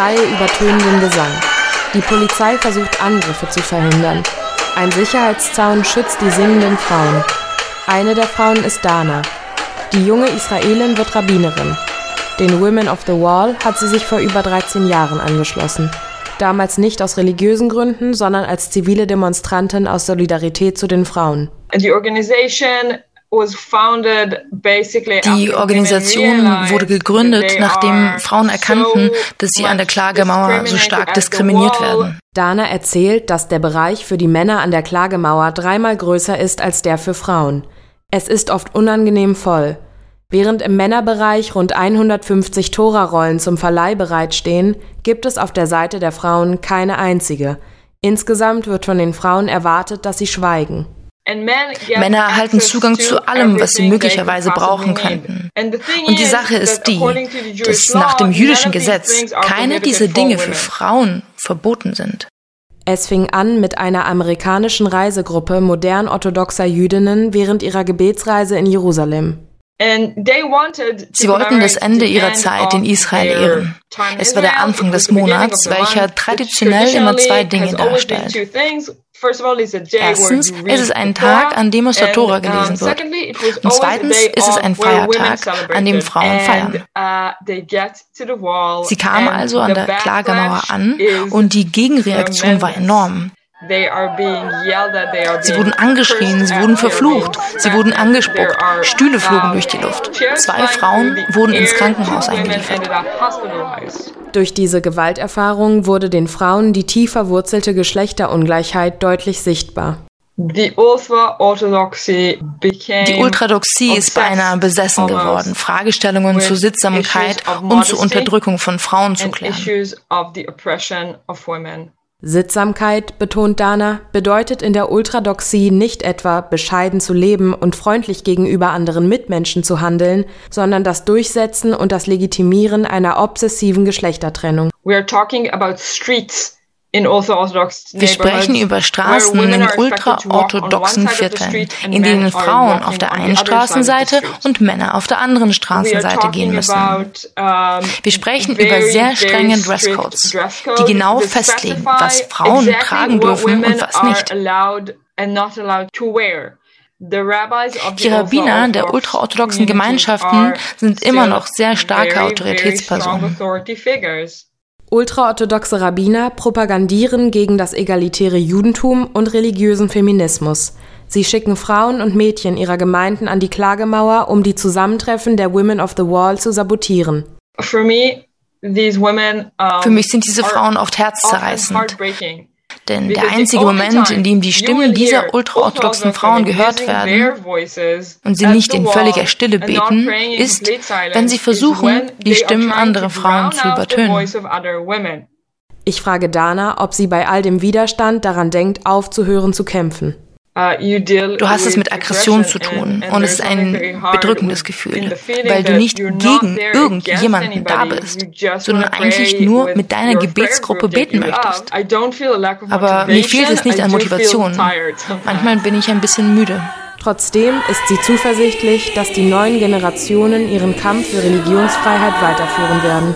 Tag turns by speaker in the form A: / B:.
A: Schreie übertönen Gesang. Die Polizei versucht Angriffe zu verhindern. Ein Sicherheitszaun schützt die singenden Frauen. Eine der Frauen ist Dana. Die junge Israelin wird Rabbinerin. Den Women of the Wall hat sie sich vor über 13 Jahren angeschlossen. Damals nicht aus religiösen Gründen, sondern als zivile Demonstrantin aus Solidarität zu den Frauen.
B: Die Organisation wurde gegründet, nachdem Frauen erkannten, dass sie an der Klagemauer so stark diskriminiert werden.
A: Dana erzählt, dass der Bereich für die Männer an der Klagemauer dreimal größer ist als der für Frauen. Es ist oft unangenehm voll. Während im Männerbereich rund 150 Tora-Rollen zum Verleih bereitstehen, gibt es auf der Seite der Frauen keine einzige. Insgesamt wird von den Frauen erwartet, dass sie schweigen.
B: Männer erhalten Zugang zu allem, was sie möglicherweise brauchen könnten. Und die Sache ist die, dass nach dem jüdischen Gesetz keine dieser Dinge für Frauen verboten sind.
A: Es fing an mit einer amerikanischen Reisegruppe modern orthodoxer Jüdinnen während ihrer Gebetsreise in Jerusalem.
B: Sie wollten das Ende ihrer Zeit in Israel ehren. Es war der Anfang des Monats, welcher traditionell immer zwei Dinge darstellt. Erstens ist es ein Tag, an dem aus der Tora gelesen wird. Und zweitens ist es ein Feiertag, an dem Frauen feiern. Uh, Sie kamen also an der Klagemauer an und die Gegenreaktion war enorm. Sie wurden angeschrien, sie wurden verflucht, sie wurden angespuckt, Stühle flogen durch die Luft. Zwei Frauen wurden ins Krankenhaus eingeliefert.
A: Durch diese Gewalterfahrung wurde den Frauen die tief verwurzelte Geschlechterungleichheit deutlich sichtbar.
B: Die Ultradoxie ist beinahe besessen geworden, Fragestellungen zur Sittsamkeit und zur Unterdrückung von Frauen zu klären.
A: Sittsamkeit, betont Dana, bedeutet in der Ultradoxie nicht etwa bescheiden zu leben und freundlich gegenüber anderen Mitmenschen zu handeln, sondern das Durchsetzen und das Legitimieren einer obsessiven Geschlechtertrennung.
B: We are talking about streets wir sprechen über Straßen in ultraorthodoxen Vierteln, in denen Frauen auf der einen Straßenseite und Männer auf der anderen Straßenseite gehen müssen. Wir sprechen über sehr strenge Dresscodes, die genau festlegen, was Frauen tragen dürfen und was nicht. Die Rabbiner der ultraorthodoxen Gemeinschaften sind immer noch sehr starke Autoritätspersonen.
A: Ultraorthodoxe Rabbiner propagandieren gegen das egalitäre Judentum und religiösen Feminismus. Sie schicken Frauen und Mädchen ihrer Gemeinden an die Klagemauer, um die Zusammentreffen der Women of the Wall zu sabotieren.
B: Für mich sind diese Frauen oft herzzerreißend. Denn der einzige Moment, in dem die Stimmen dieser ultraorthodoxen Frauen gehört werden und sie nicht in völliger Stille beten, ist, wenn sie versuchen, die Stimmen anderer Frauen zu übertönen.
A: Ich frage Dana, ob sie bei all dem Widerstand daran denkt, aufzuhören zu kämpfen.
B: Uh, du hast es mit Aggression zu tun und es ist ein bedrückendes Gefühl, weil du nicht gegen irgendjemanden da bist, sondern eigentlich nur mit deiner Gebetsgruppe beten möchtest. Aber mir fehlt es nicht an Motivation. Manchmal bin ich ein bisschen müde.
A: Trotzdem ist sie zuversichtlich, dass die neuen Generationen ihren Kampf für Religionsfreiheit weiterführen werden.